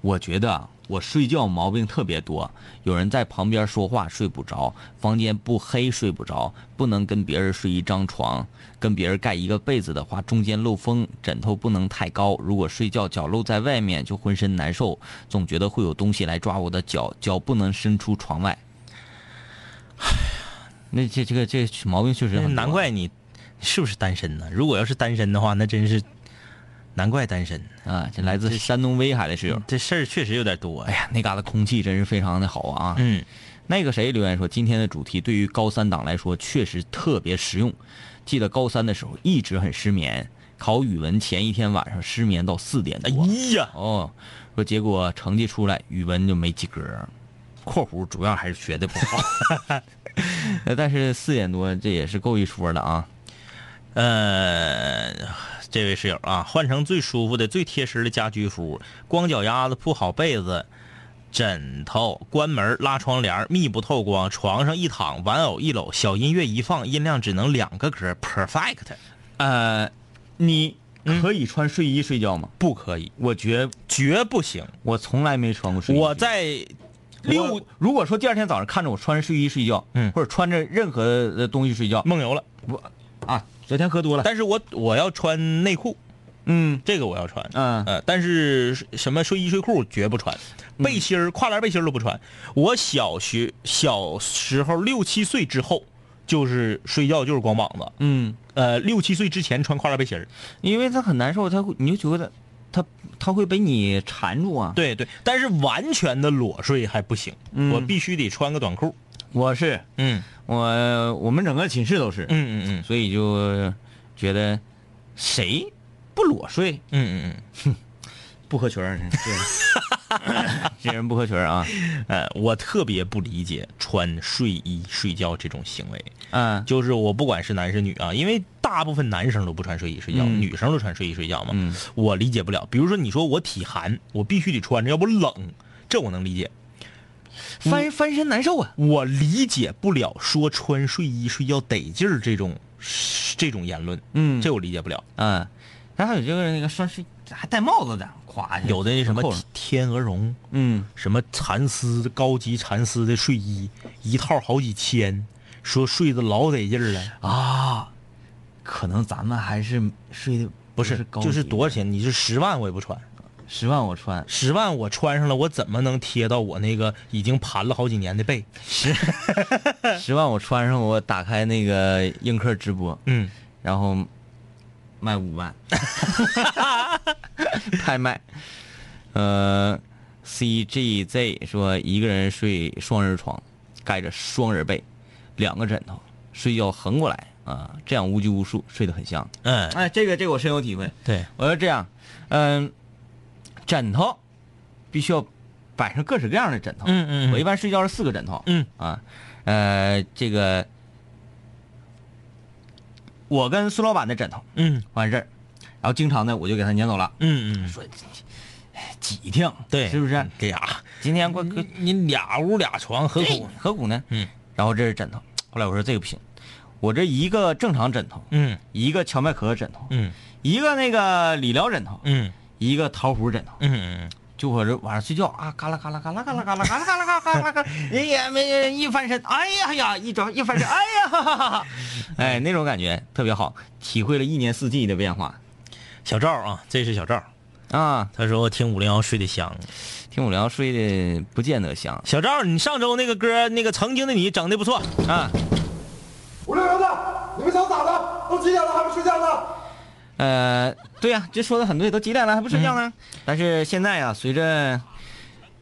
我觉得我睡觉毛病特别多，有人在旁边说话睡不着，房间不黑睡不着，不能跟别人睡一张床，跟别人盖一个被子的话，中间漏风，枕头不能太高，如果睡觉脚露在外面就浑身难受，总觉得会有东西来抓我的脚，脚不能伸出床外。哎呀那这这个这毛病确实很难怪你是不是单身呢？如果要是单身的话，那真是难怪单身。啊！这来自山东威海的室友，这事儿确实有点多呀。哎呀，那嘎达空气真是非常的好啊！嗯，那个谁留言说，今天的主题对于高三党来说确实特别实用。记得高三的时候一直很失眠，考语文前一天晚上失眠到四点哎。呀，哦，说结果成绩出来，语文就没及格。（括弧主要还是学的不好。呃 但是四点多这也是够一说的啊。呃，这位室友啊，换成最舒服的、最贴身的家居服，光脚丫子铺好被子、枕头，关门拉窗帘，密不透光，床上一躺，玩偶一搂，小音乐一放，音量只能两个格，perfect。呃，你可以穿睡衣睡觉吗？不可以，我绝绝不行。我从来没穿过睡衣。我在六，如果说第二天早上看着我穿着睡衣睡觉，嗯或者穿着任何的东西睡觉，梦游了，我啊，昨天喝多了，但是我我要穿内裤，嗯这个我要穿。嗯呃，但是什么睡衣睡裤绝不穿，背心儿、跨栏背心儿都不穿。我小学小时候六七岁之后，就是睡觉就是光膀子。嗯，呃，六七岁之前穿跨栏背心儿。因为他很难受，他会你就觉得他他会被你缠住啊。对对，但是完全的裸睡还不行，嗯我必须得穿个短裤。我是嗯我我们整个寝室都是，嗯嗯嗯所以就觉得谁不裸睡嗯嗯嗯 不合群儿，这 这人不合群儿啊。嗯，呃，我特别不理解穿睡衣睡觉这种行为。嗯就是我不管是男是女啊，因为大部分男生都不穿睡衣睡觉，嗯女生都穿睡衣睡觉嘛。嗯我理解不了。比如说，你说我体寒，我必须得穿着，要不冷，这我能理解。翻翻身难受啊。我理解不了说穿睡衣睡觉得劲儿这种这种言论，嗯这我理解不了。嗯，然后还有这个那个穿睡还戴帽子的，夸下有的那什么天鹅绒，嗯什么蚕丝高级蚕丝的睡衣，一套好几千，说睡得老得劲儿了。啊，可能咱们还是睡的不是，高就是多少钱？你是十万我也不穿，十万我穿十万我穿上了，我怎么能贴到我那个已经盘了好几年的背？十 十万我穿上，我打开那个映客直播，嗯，然后卖五万，拍卖。呃，CGZ 说一个人睡双人床，盖着双人被，两个枕头，睡觉横过来啊，这样无拘无束，睡得很香。嗯，哎，这个这个我深有体会。对，我说这样，嗯，枕头必须要摆上各式各样的枕头。嗯嗯嗯。我一般睡觉是四个枕头。嗯。啊，呃，这个我跟孙老板的枕头嗯。完事儿，然后经常呢我就给他撵走了，嗯嗯，说挤挺，对，是不是？给呀，今天过你你俩屋俩床何苦？何苦呢？嗯。然后这是枕头，后来我说这个不行，我这一个正常枕头，嗯。一个荞麦壳枕头，嗯。一个那个理疗枕头，嗯一个桃核枕头。嗯嗯就我这晚上睡觉啊，嘎啦嘎啦嘎啦嘎啦嘎啦嘎啦嘎啦嘎啦嘎啦，人也没一翻身，哎呀呀，一整一翻身，哎呀哈哈哈，哎，那种感觉特别好，体会了一年四季的变化小赵啊，这是小赵，啊。他说听五零幺睡得香。听五零幺睡得不见得香小赵，你上周那个歌，那个曾经的你整的不错。啊，五六零的，你们想咋的？都几点了还不睡觉呢？呃，对呀、这说的很对，都几点了还不睡觉呢？但是现在啊、随着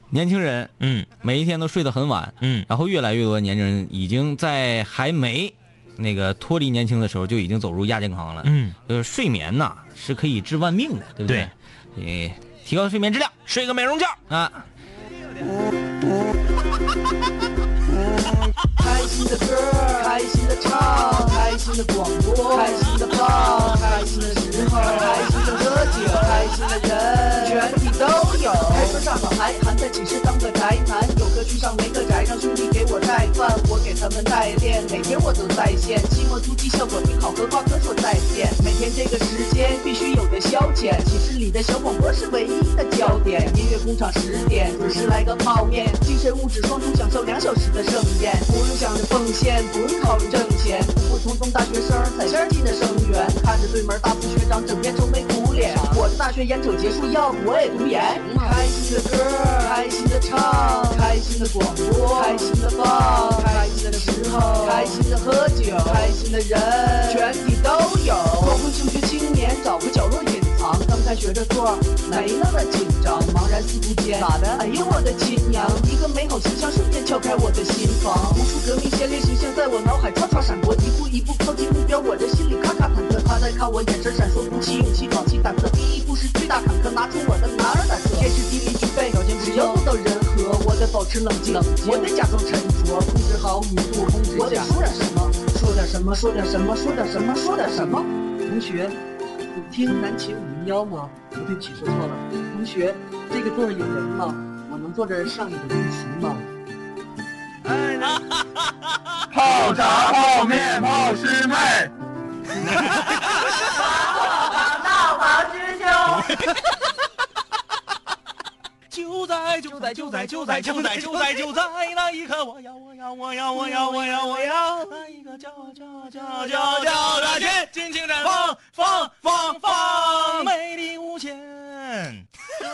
年轻人嗯每一天都睡得很晚，嗯然后越来越多的年轻人已经在还没那个脱离年轻的时候就已经走入亚健康了。嗯，就是睡眠呐是可以治万病的，对不对？对，提高睡眠质量睡个美容觉。啊。开心的歌，开心的唱，开心的广播，开心的放，开心的时候，开心的喝酒，开心的人，全都有。开车上好还含在寝室当个宅男，有课去上没课宅，让兄弟给我带饭，我给他们代练，每天我都在线，期末突击效果挺好，和挂科说再见。每天这个时间必须有的消遣，寝室里的小广播是唯一的焦点。音乐工厂十点准时来个泡面，精神物质双重享受两小时的盛宴，不用想着奉献，不用考虑挣钱，普普通通大学生踩线进的生源，看着对门大四学长整天愁眉苦脸，我的大学演讲结束，要不我也读研。开心的歌，开心的唱，开心的广播，开心的放，开心的时候，开心的喝酒，开心的人，全体都有。光棍求学青年找个角落隐藏，刚开学的座没那么紧张，茫然四顾间，咋的？哎呦我的亲娘！一个美好形象瞬间敲开我的心房，无数革命先烈形象在我脑海唰唰闪过，一步一步靠近目标，我这心里咔咔忐忑。他在看我，眼神闪烁，鼓起勇气，壮起胆子，第一步是巨大坎坷，拿出我的男儿胆色，天时地利具备，条件只要做到人和，我得保持冷静，我得假装沉着，控制好语速，控制我得说点什么，说点什么，说点什么，说点什么，说点什么。同学，你听南琴五零幺吗？哦，对不起，说错了。同学，这个座儿有人吗？我能坐这儿上一个围棋吗？泡茶、泡面、泡师妹。哈哈哈哈哈哈，就在就在就在就在就在就在那一刻，我要我要我要我要我要我要，那一个叫叫叫叫叫的天，尽情绽放，放放放，美丽无限，是不是？